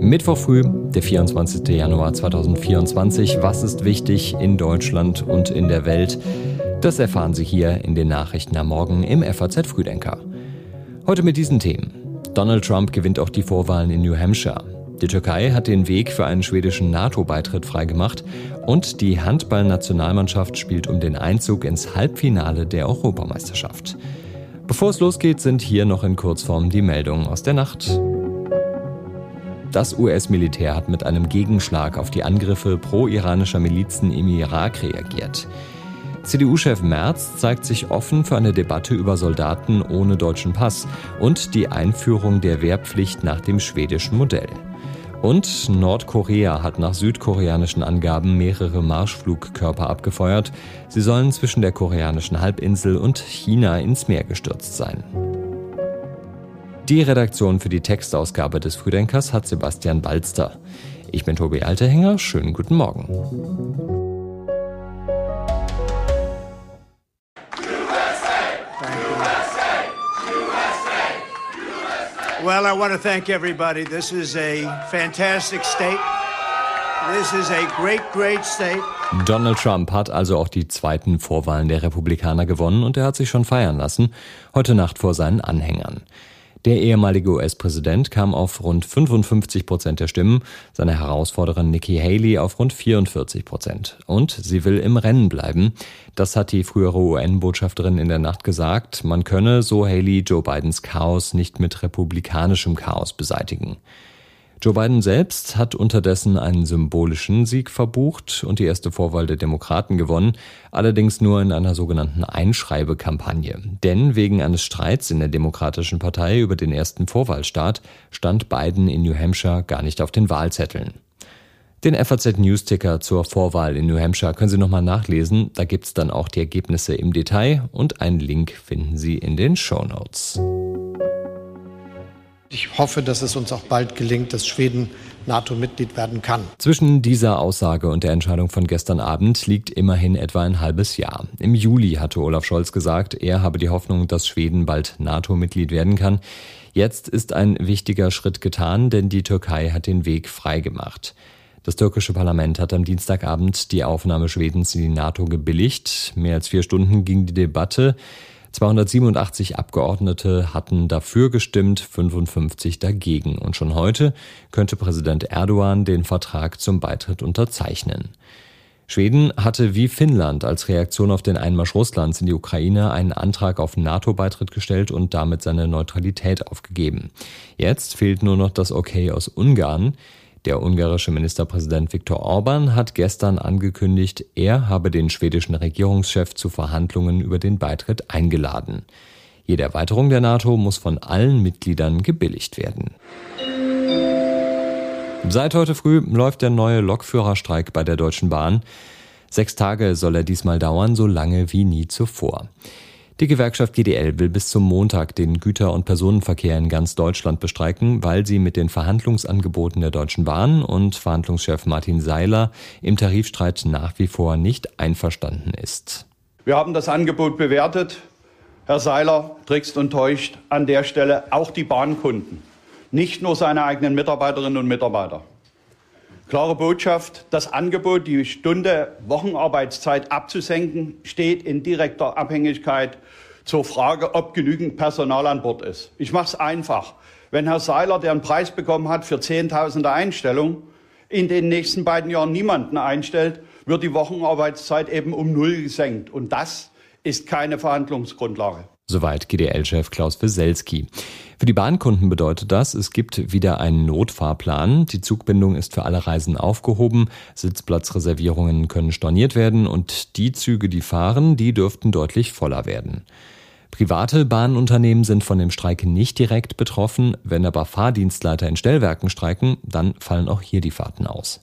Mittwoch früh, der 24. Januar 2024. Was ist wichtig in Deutschland und in der Welt? Das erfahren Sie hier in den Nachrichten am Morgen im FAZ Frühdenker. Heute mit diesen Themen. Donald Trump gewinnt auch die Vorwahlen in New Hampshire. Die Türkei hat den Weg für einen schwedischen NATO-Beitritt freigemacht und die Handballnationalmannschaft spielt um den Einzug ins Halbfinale der Europameisterschaft. Bevor es losgeht, sind hier noch in Kurzform die Meldungen aus der Nacht. Das US-Militär hat mit einem Gegenschlag auf die Angriffe pro-iranischer Milizen im Irak reagiert. CDU-Chef Merz zeigt sich offen für eine Debatte über Soldaten ohne deutschen Pass und die Einführung der Wehrpflicht nach dem schwedischen Modell. Und Nordkorea hat nach südkoreanischen Angaben mehrere Marschflugkörper abgefeuert. Sie sollen zwischen der koreanischen Halbinsel und China ins Meer gestürzt sein. Die Redaktion für die Textausgabe des Frühdenkers hat Sebastian Balster. Ich bin Tobi Altehänger, schönen guten Morgen. Well, I want to thank everybody. This is a fantastic state. This is a great, great state. Donald Trump hat also auch die zweiten Vorwahlen der Republikaner gewonnen und er hat sich schon feiern lassen, heute Nacht vor seinen Anhängern. Der ehemalige US-Präsident kam auf rund 55 Prozent der Stimmen, seine Herausforderin Nikki Haley auf rund 44 Prozent. Und sie will im Rennen bleiben. Das hat die frühere UN-Botschafterin in der Nacht gesagt. Man könne, so Haley, Joe Bidens Chaos nicht mit republikanischem Chaos beseitigen. Joe Biden selbst hat unterdessen einen symbolischen Sieg verbucht und die erste Vorwahl der Demokraten gewonnen, allerdings nur in einer sogenannten Einschreibekampagne. Denn wegen eines Streits in der Demokratischen Partei über den ersten Vorwahlstart stand Biden in New Hampshire gar nicht auf den Wahlzetteln. Den FAZ News-Ticker zur Vorwahl in New Hampshire können Sie nochmal nachlesen. Da gibt's dann auch die Ergebnisse im Detail und einen Link finden Sie in den Show Notes. Ich hoffe, dass es uns auch bald gelingt, dass Schweden NATO-Mitglied werden kann. Zwischen dieser Aussage und der Entscheidung von gestern Abend liegt immerhin etwa ein halbes Jahr. Im Juli hatte Olaf Scholz gesagt, er habe die Hoffnung, dass Schweden bald NATO-Mitglied werden kann. Jetzt ist ein wichtiger Schritt getan, denn die Türkei hat den Weg freigemacht. Das türkische Parlament hat am Dienstagabend die Aufnahme Schwedens in die NATO gebilligt. Mehr als vier Stunden ging die Debatte. 287 Abgeordnete hatten dafür gestimmt, 55 dagegen. Und schon heute könnte Präsident Erdogan den Vertrag zum Beitritt unterzeichnen. Schweden hatte wie Finnland als Reaktion auf den Einmarsch Russlands in die Ukraine einen Antrag auf NATO-Beitritt gestellt und damit seine Neutralität aufgegeben. Jetzt fehlt nur noch das Okay aus Ungarn. Der ungarische Ministerpräsident Viktor Orban hat gestern angekündigt, er habe den schwedischen Regierungschef zu Verhandlungen über den Beitritt eingeladen. Jede Erweiterung der NATO muss von allen Mitgliedern gebilligt werden. Seit heute früh läuft der neue Lokführerstreik bei der Deutschen Bahn. Sechs Tage soll er diesmal dauern, so lange wie nie zuvor. Die Gewerkschaft GDL will bis zum Montag den Güter- und Personenverkehr in ganz Deutschland bestreiken, weil sie mit den Verhandlungsangeboten der Deutschen Bahn und Verhandlungschef Martin Seiler im Tarifstreit nach wie vor nicht einverstanden ist. Wir haben das Angebot bewertet. Herr Seiler trickst und täuscht an der Stelle auch die Bahnkunden, nicht nur seine eigenen Mitarbeiterinnen und Mitarbeiter. Klare Botschaft, das Angebot, die Stunde Wochenarbeitszeit abzusenken, steht in direkter Abhängigkeit zur Frage, ob genügend Personal an Bord ist. Ich mache es einfach. Wenn Herr Seiler, der einen Preis bekommen hat für Zehntausende Einstellungen, in den nächsten beiden Jahren niemanden einstellt, wird die Wochenarbeitszeit eben um Null gesenkt. Und das ist keine Verhandlungsgrundlage. Soweit GDL-Chef Klaus Wieselski. Für die Bahnkunden bedeutet das, es gibt wieder einen Notfahrplan. Die Zugbindung ist für alle Reisen aufgehoben. Sitzplatzreservierungen können storniert werden und die Züge, die fahren, die dürften deutlich voller werden. Private Bahnunternehmen sind von dem Streik nicht direkt betroffen. Wenn aber Fahrdienstleiter in Stellwerken streiken, dann fallen auch hier die Fahrten aus.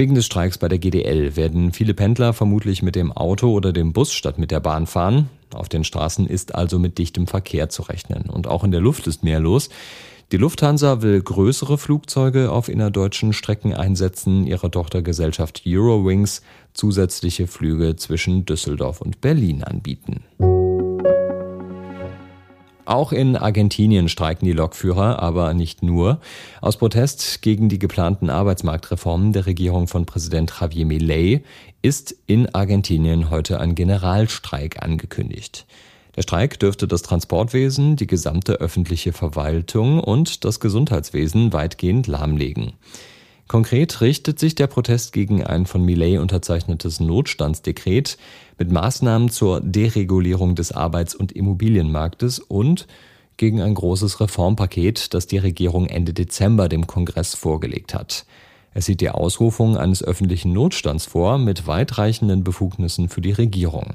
Wegen des Streiks bei der GDL werden viele Pendler vermutlich mit dem Auto oder dem Bus statt mit der Bahn fahren. Auf den Straßen ist also mit dichtem Verkehr zu rechnen. Und auch in der Luft ist mehr los. Die Lufthansa will größere Flugzeuge auf innerdeutschen Strecken einsetzen, ihrer Tochtergesellschaft Eurowings zusätzliche Flüge zwischen Düsseldorf und Berlin anbieten. Auch in Argentinien streiken die Lokführer, aber nicht nur. Aus Protest gegen die geplanten Arbeitsmarktreformen der Regierung von Präsident Javier Milei ist in Argentinien heute ein Generalstreik angekündigt. Der Streik dürfte das Transportwesen, die gesamte öffentliche Verwaltung und das Gesundheitswesen weitgehend lahmlegen. Konkret richtet sich der Protest gegen ein von Millet unterzeichnetes Notstandsdekret mit Maßnahmen zur Deregulierung des Arbeits- und Immobilienmarktes und gegen ein großes Reformpaket, das die Regierung Ende Dezember dem Kongress vorgelegt hat. Es sieht die Ausrufung eines öffentlichen Notstands vor mit weitreichenden Befugnissen für die Regierung.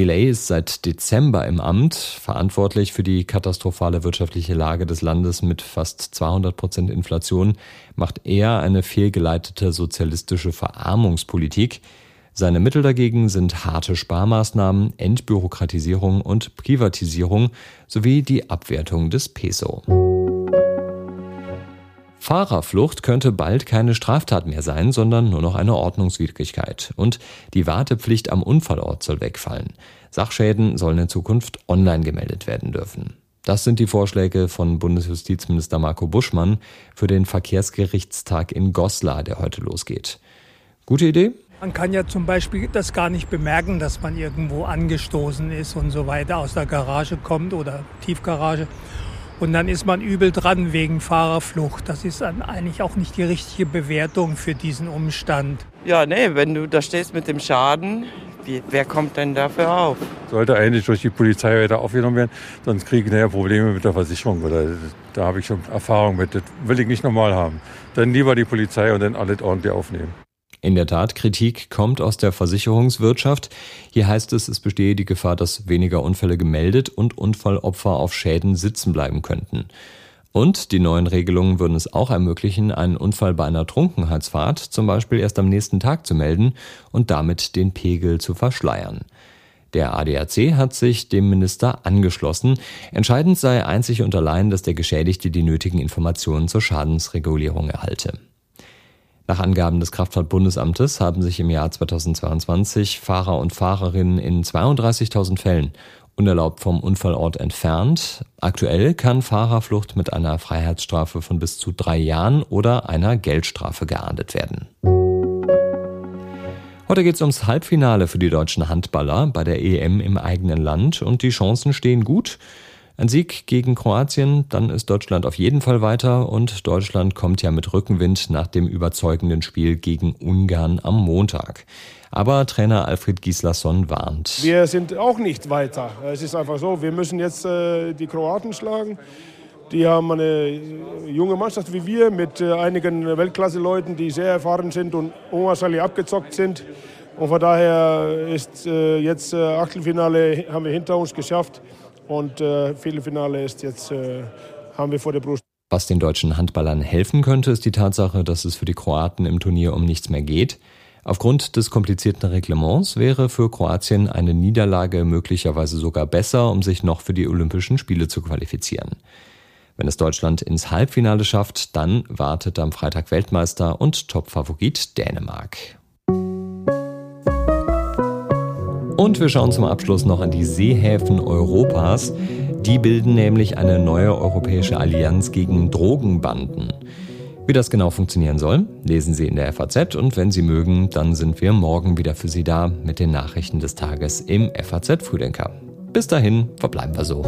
Millet ist seit Dezember im Amt, verantwortlich für die katastrophale wirtschaftliche Lage des Landes mit fast 200 Prozent Inflation, macht er eine fehlgeleitete sozialistische Verarmungspolitik. Seine Mittel dagegen sind harte Sparmaßnahmen, Entbürokratisierung und Privatisierung sowie die Abwertung des Peso. Fahrerflucht könnte bald keine Straftat mehr sein, sondern nur noch eine Ordnungswidrigkeit. Und die Wartepflicht am Unfallort soll wegfallen. Sachschäden sollen in Zukunft online gemeldet werden dürfen. Das sind die Vorschläge von Bundesjustizminister Marco Buschmann für den Verkehrsgerichtstag in Goslar, der heute losgeht. Gute Idee? Man kann ja zum Beispiel das gar nicht bemerken, dass man irgendwo angestoßen ist und so weiter aus der Garage kommt oder Tiefgarage. Und dann ist man übel dran wegen Fahrerflucht. Das ist dann eigentlich auch nicht die richtige Bewertung für diesen Umstand. Ja, nee, wenn du da stehst mit dem Schaden, wie, wer kommt denn dafür auf? Sollte eigentlich durch die Polizei weiter aufgenommen werden, sonst kriege ich nachher Probleme mit der Versicherung. Oder, da habe ich schon Erfahrung mit. Das will ich nicht normal haben. Dann lieber die Polizei und dann alles ordentlich aufnehmen. In der Tat, Kritik kommt aus der Versicherungswirtschaft. Hier heißt es, es bestehe die Gefahr, dass weniger Unfälle gemeldet und Unfallopfer auf Schäden sitzen bleiben könnten. Und die neuen Regelungen würden es auch ermöglichen, einen Unfall bei einer Trunkenheitsfahrt zum Beispiel erst am nächsten Tag zu melden und damit den Pegel zu verschleiern. Der ADAC hat sich dem Minister angeschlossen. Entscheidend sei einzig und allein, dass der Geschädigte die nötigen Informationen zur Schadensregulierung erhalte. Nach Angaben des Kraftfahrtbundesamtes haben sich im Jahr 2022 Fahrer und Fahrerinnen in 32.000 Fällen unerlaubt vom Unfallort entfernt. Aktuell kann Fahrerflucht mit einer Freiheitsstrafe von bis zu drei Jahren oder einer Geldstrafe geahndet werden. Heute geht es ums Halbfinale für die deutschen Handballer bei der EM im eigenen Land und die Chancen stehen gut. Ein Sieg gegen Kroatien, dann ist Deutschland auf jeden Fall weiter und Deutschland kommt ja mit Rückenwind nach dem überzeugenden Spiel gegen Ungarn am Montag. Aber Trainer Alfred Gislason warnt. Wir sind auch nicht weiter. Es ist einfach so, wir müssen jetzt äh, die Kroaten schlagen. Die haben eine junge Mannschaft wie wir mit äh, einigen Weltklasse-Leuten, die sehr erfahren sind und unwahrscheinlich abgezockt sind. Und von daher ist äh, jetzt äh, Achtelfinale haben wir hinter uns geschafft. Und äh, Viertelfinale ist jetzt, äh, haben wir vor der Brust. Was den deutschen Handballern helfen könnte, ist die Tatsache, dass es für die Kroaten im Turnier um nichts mehr geht. Aufgrund des komplizierten Reglements wäre für Kroatien eine Niederlage möglicherweise sogar besser, um sich noch für die Olympischen Spiele zu qualifizieren. Wenn es Deutschland ins Halbfinale schafft, dann wartet am Freitag Weltmeister und Topfavorit Dänemark. Und wir schauen zum Abschluss noch an die Seehäfen Europas. Die bilden nämlich eine neue europäische Allianz gegen Drogenbanden. Wie das genau funktionieren soll, lesen Sie in der FAZ und wenn Sie mögen, dann sind wir morgen wieder für Sie da mit den Nachrichten des Tages im FAZ Frühdenker. Bis dahin verbleiben wir so.